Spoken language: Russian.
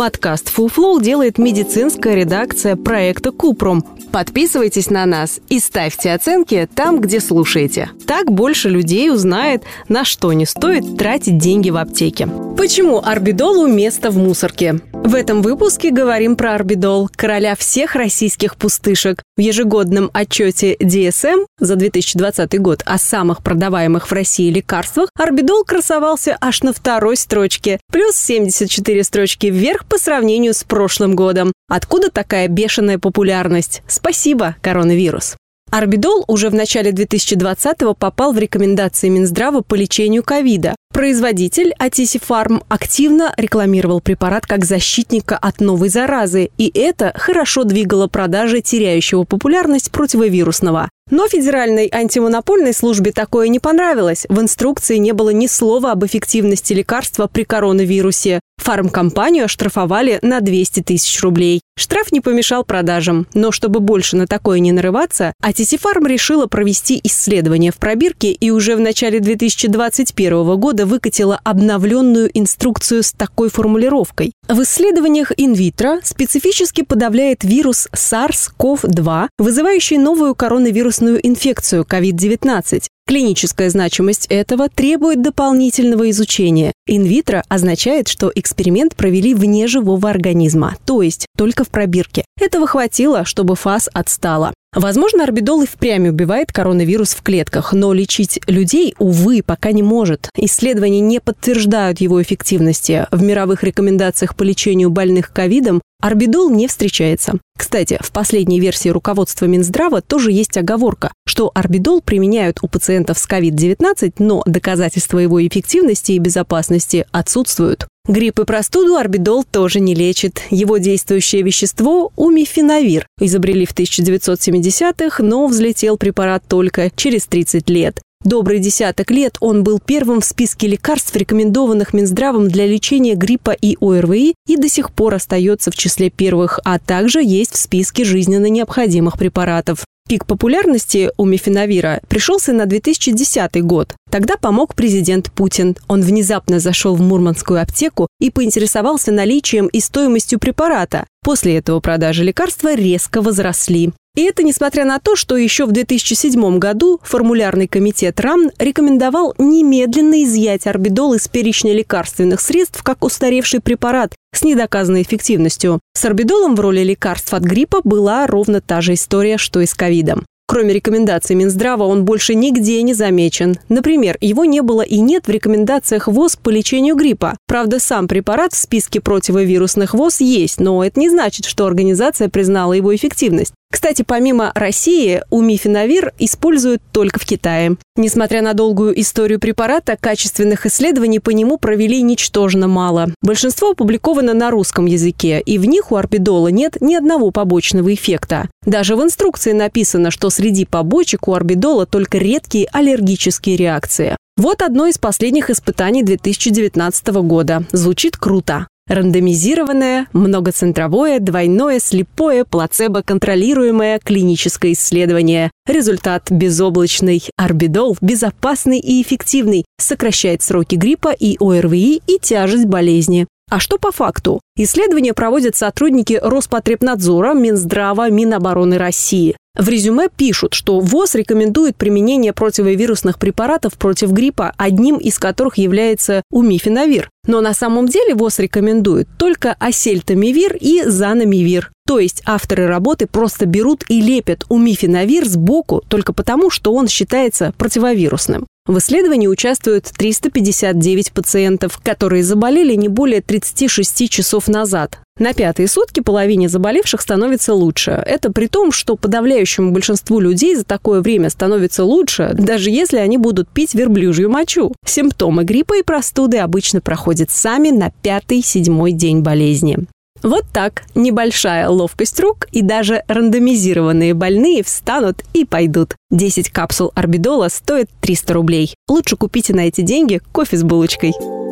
Подкаст Flow делает медицинская редакция проекта Купрум. Подписывайтесь на нас и ставьте оценки там, где слушаете. Так больше людей узнает, на что не стоит тратить деньги в аптеке. Почему орбидолу место в мусорке? В этом выпуске говорим про орбидол, короля всех российских пустышек. В ежегодном отчете DSM за 2020 год о самых продаваемых в России лекарствах орбидол красовался аж на второй строчке, плюс 74 строчки вверх по сравнению с прошлым годом. Откуда такая бешеная популярность? Спасибо, коронавирус. Орбидол уже в начале 2020-го попал в рекомендации Минздрава по лечению ковида. Производитель Атиси Фарм активно рекламировал препарат как защитника от новой заразы, и это хорошо двигало продажи теряющего популярность противовирусного. Но Федеральной антимонопольной службе такое не понравилось. В инструкции не было ни слова об эффективности лекарства при коронавирусе. Фармкомпанию оштрафовали на 200 тысяч рублей. Штраф не помешал продажам. Но чтобы больше на такое не нарываться, Атисифарм решила провести исследование в пробирке и уже в начале 2021 года выкатила обновленную инструкцию с такой формулировкой. В исследованиях инвитро специфически подавляет вирус SARS-CoV-2, вызывающий новую коронавирусную инфекцию COVID-19. Клиническая значимость этого требует дополнительного изучения. Инвитро означает, что эксперимент провели вне живого организма, то есть только в пробирке. Этого хватило, чтобы фаз отстала. Возможно, орбидол и впрямь убивает коронавирус в клетках, но лечить людей, увы, пока не может. Исследования не подтверждают его эффективности. В мировых рекомендациях по лечению больных ковидом орбидол не встречается. Кстати, в последней версии руководства Минздрава тоже есть оговорка, что орбидол применяют у пациентов с COVID-19, но доказательства его эффективности и безопасности отсутствуют. Грипп и простуду орбидол тоже не лечит. Его действующее вещество – умифенавир. Изобрели в 1970-х, но взлетел препарат только через 30 лет. Добрый десяток лет он был первым в списке лекарств, рекомендованных Минздравом для лечения гриппа и ОРВИ, и до сих пор остается в числе первых, а также есть в списке жизненно необходимых препаратов. Пик популярности у мифенавира пришелся на 2010 год. Тогда помог президент Путин. Он внезапно зашел в мурманскую аптеку и поинтересовался наличием и стоимостью препарата. После этого продажи лекарства резко возросли. И это несмотря на то, что еще в 2007 году формулярный комитет РАМ рекомендовал немедленно изъять орбидол из перечня лекарственных средств как устаревший препарат с недоказанной эффективностью. С орбидолом в роли лекарств от гриппа была ровно та же история, что и с ковидом. Кроме рекомендаций Минздрава, он больше нигде не замечен. Например, его не было и нет в рекомендациях ВОЗ по лечению гриппа. Правда, сам препарат в списке противовирусных ВОЗ есть, но это не значит, что организация признала его эффективность. Кстати, помимо России, умифенавир используют только в Китае. Несмотря на долгую историю препарата, качественных исследований по нему провели ничтожно мало. Большинство опубликовано на русском языке, и в них у орбидола нет ни одного побочного эффекта. Даже в инструкции написано, что среди побочек у орбидола только редкие аллергические реакции. Вот одно из последних испытаний 2019 года. Звучит круто. Рандомизированное, многоцентровое, двойное, слепое, плацебо-контролируемое клиническое исследование. Результат безоблачный. Орбидол безопасный и эффективный. Сокращает сроки гриппа и ОРВИ и тяжесть болезни. А что по факту? Исследования проводят сотрудники Роспотребнадзора, Минздрава, Минобороны России. В резюме пишут, что ВОЗ рекомендует применение противовирусных препаратов против гриппа, одним из которых является умифенавир. Но на самом деле ВОЗ рекомендует только осельтамивир и занамивир. То есть авторы работы просто берут и лепят умифенавир сбоку только потому, что он считается противовирусным. В исследовании участвуют 359 пациентов, которые заболели не более 36 часов назад. На пятые сутки половине заболевших становится лучше. Это при том, что подавляющему большинству людей за такое время становится лучше, даже если они будут пить верблюжью мочу. Симптомы гриппа и простуды обычно проходят сами на пятый-седьмой день болезни. Вот так, небольшая ловкость рук и даже рандомизированные больные встанут и пойдут. 10 капсул орбидола стоят 300 рублей. Лучше купите на эти деньги кофе с булочкой.